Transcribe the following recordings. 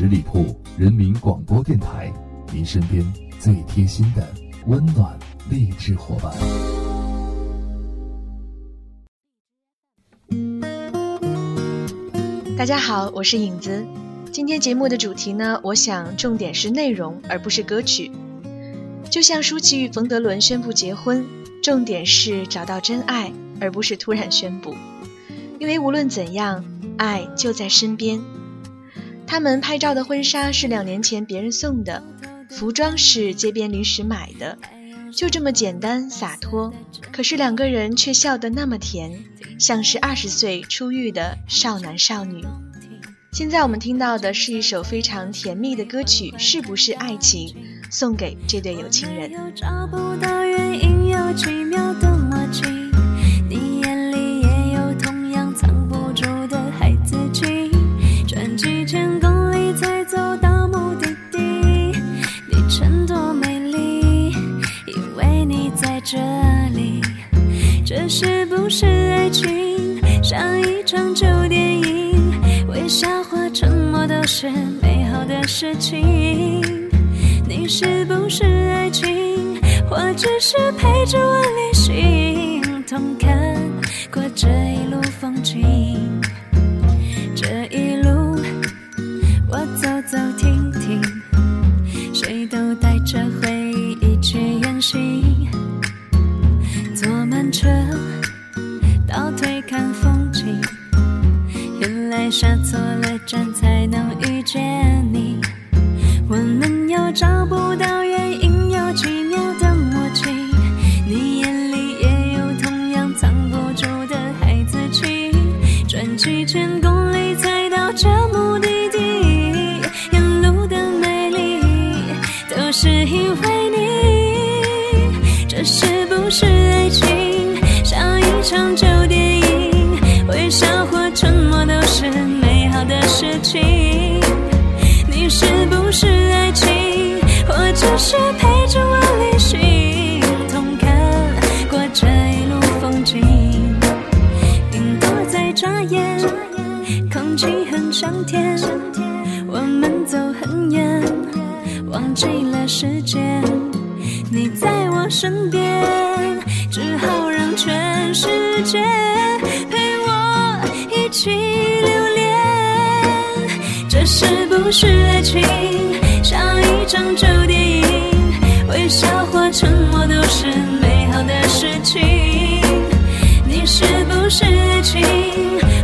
十里铺人民广播电台，您身边最贴心的温暖励志伙伴。大家好，我是影子。今天节目的主题呢，我想重点是内容，而不是歌曲。就像舒淇与冯德伦宣布结婚，重点是找到真爱，而不是突然宣布。因为无论怎样，爱就在身边。他们拍照的婚纱是两年前别人送的，服装是街边临时买的，就这么简单洒脱。可是两个人却笑得那么甜，像是二十岁初遇的少男少女。现在我们听到的是一首非常甜蜜的歌曲，是不是爱情？送给这对有情人。找不到原因，奇妙的默契。事情。你是不是爱情，或只是陪着我旅行，同看过这一路风景？这一路我走走停停，谁都带着回忆去远行。坐慢车，倒退看风景。原来下错了站才能遇见，找不到原因，有奇妙的默契。你眼里也有同样藏不住的孩子气，转几千公里才到这目的地，沿路的美丽都是因为你。这是不是爱情？像一场旧电影，微笑或沉默都是美好的事情。你是不是忘记了时间。你在我身边，只好让全世界陪我一起留恋。这是不是爱情？像一场旧电影，微笑或沉默都是美好的事情。你是不是爱情，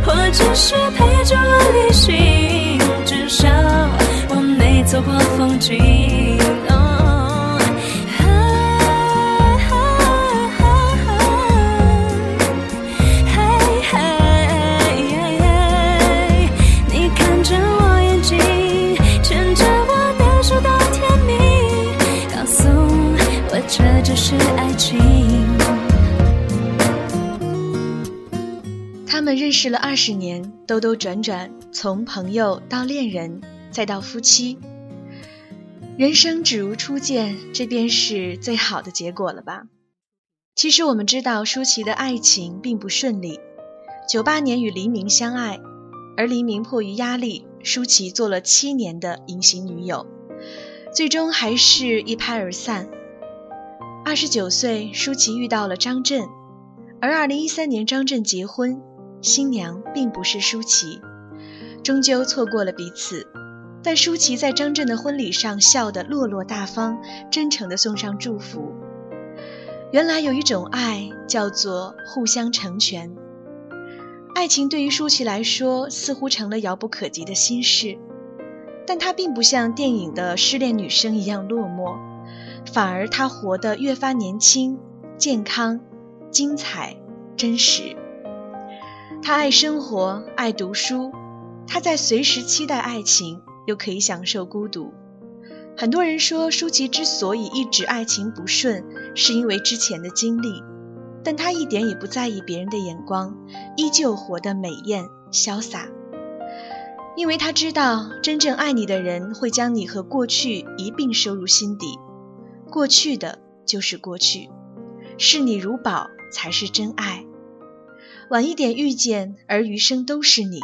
或只是陪着我旅行？至少我没错过风景。哦你看着我眼睛，牵着我的手到天明，告诉我这就是爱情。他们认识了二十年，兜兜转转，从朋友到恋人，再到夫妻。人生只如初见，这便是最好的结果了吧？其实我们知道，舒淇的爱情并不顺利。九八年与黎明相爱，而黎明迫于压力，舒淇做了七年的隐形女友，最终还是一拍而散。二十九岁，舒淇遇到了张震，而二零一三年张震结婚，新娘并不是舒淇，终究错过了彼此。但舒淇在张震的婚礼上笑得落落大方，真诚地送上祝福。原来有一种爱叫做互相成全。爱情对于舒淇来说似乎成了遥不可及的心事，但她并不像电影的失恋女生一样落寞，反而她活得越发年轻、健康、精彩、真实。她爱生活，爱读书，她在随时期待爱情。又可以享受孤独。很多人说舒淇之所以一直爱情不顺，是因为之前的经历，但她一点也不在意别人的眼光，依旧活得美艳潇洒。因为她知道，真正爱你的人会将你和过去一并收入心底，过去的就是过去，视你如宝才是真爱。晚一点遇见，而余生都是你。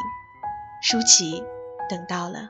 舒淇，等到了。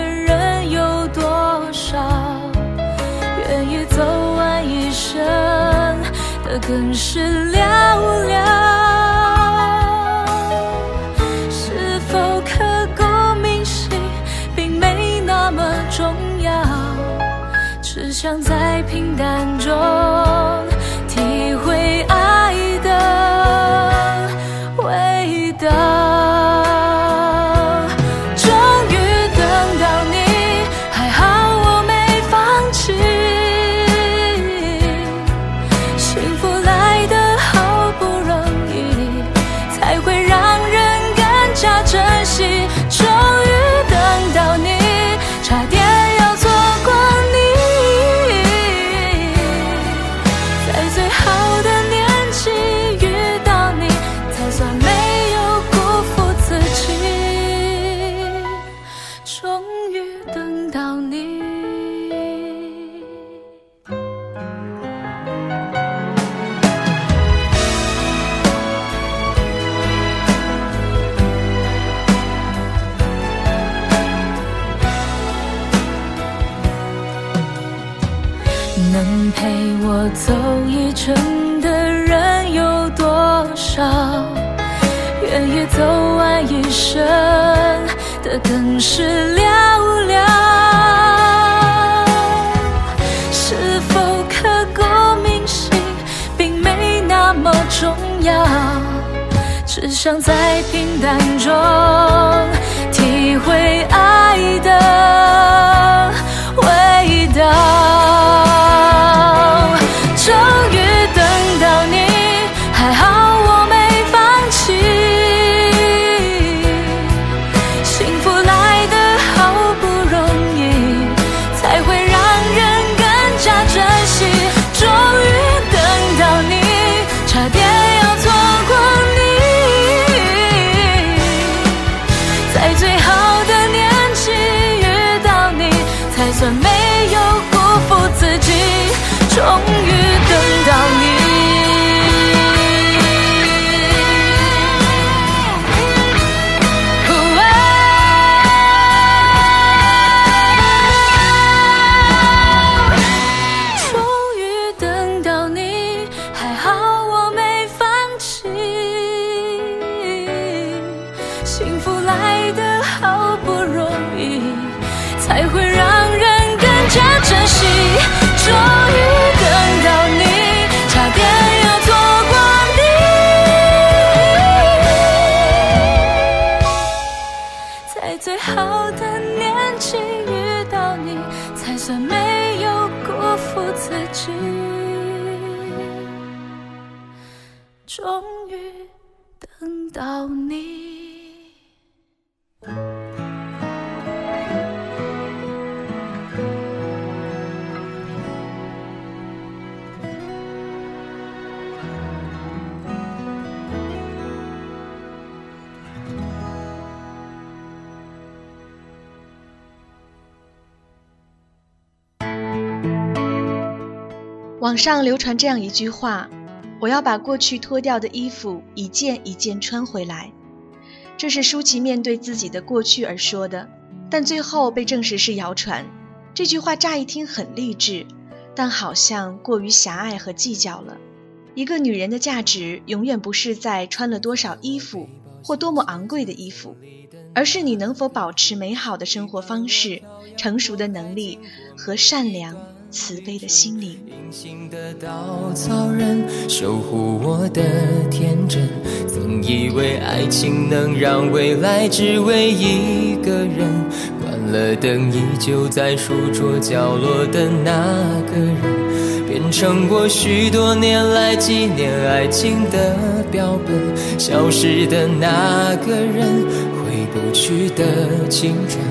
走完一生的更是寥寥。完一生的更是寥寥。是否刻骨铭心，并没那么重要。只想在平淡中体会爱的味道。终于冲。网上流传这样一句话：“我要把过去脱掉的衣服一件一件穿回来。”这是舒淇面对自己的过去而说的，但最后被证实是谣传。这句话乍一听很励志，但好像过于狭隘和计较了。一个女人的价值永远不是在穿了多少衣服，或多么昂贵的衣服，而是你能否保持美好的生活方式、成熟的能力和善良慈悲的心灵。隐形的稻草人守护我的天真，曾以为爱情能让未来只为一个人。关了灯，依旧在书桌角落的那个人，变成我许多年来纪念爱情的标本。消失的那个人，回不去的青春。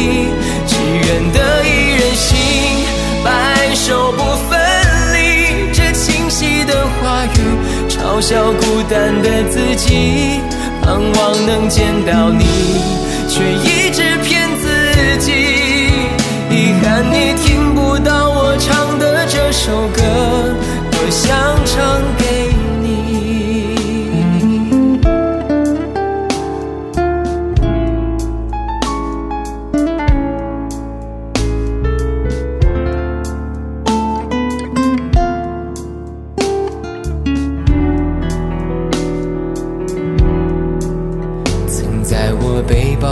嘲笑孤单的自己，盼望能见到你，却一直骗自己。遗憾你听不到我唱的这首歌，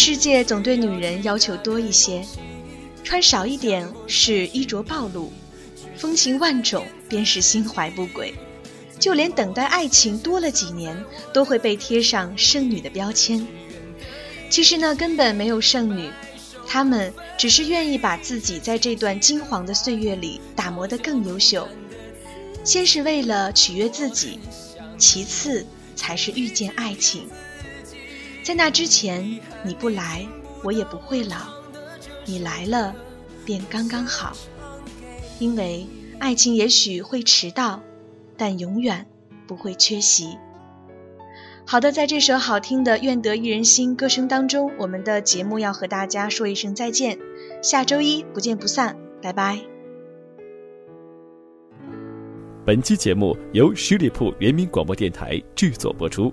世界总对女人要求多一些，穿少一点是衣着暴露，风情万种便是心怀不轨。就连等待爱情多了几年，都会被贴上剩女的标签。其实呢，根本没有剩女，她们只是愿意把自己在这段金黄的岁月里打磨得更优秀。先是为了取悦自己，其次才是遇见爱情。在那之前，你不来，我也不会老；你来了，便刚刚好。因为爱情也许会迟到，但永远不会缺席。好的，在这首好听的《愿得一人心》歌声当中，我们的节目要和大家说一声再见，下周一不见不散，拜拜。本期节目由十里铺人民广播电台制作播出。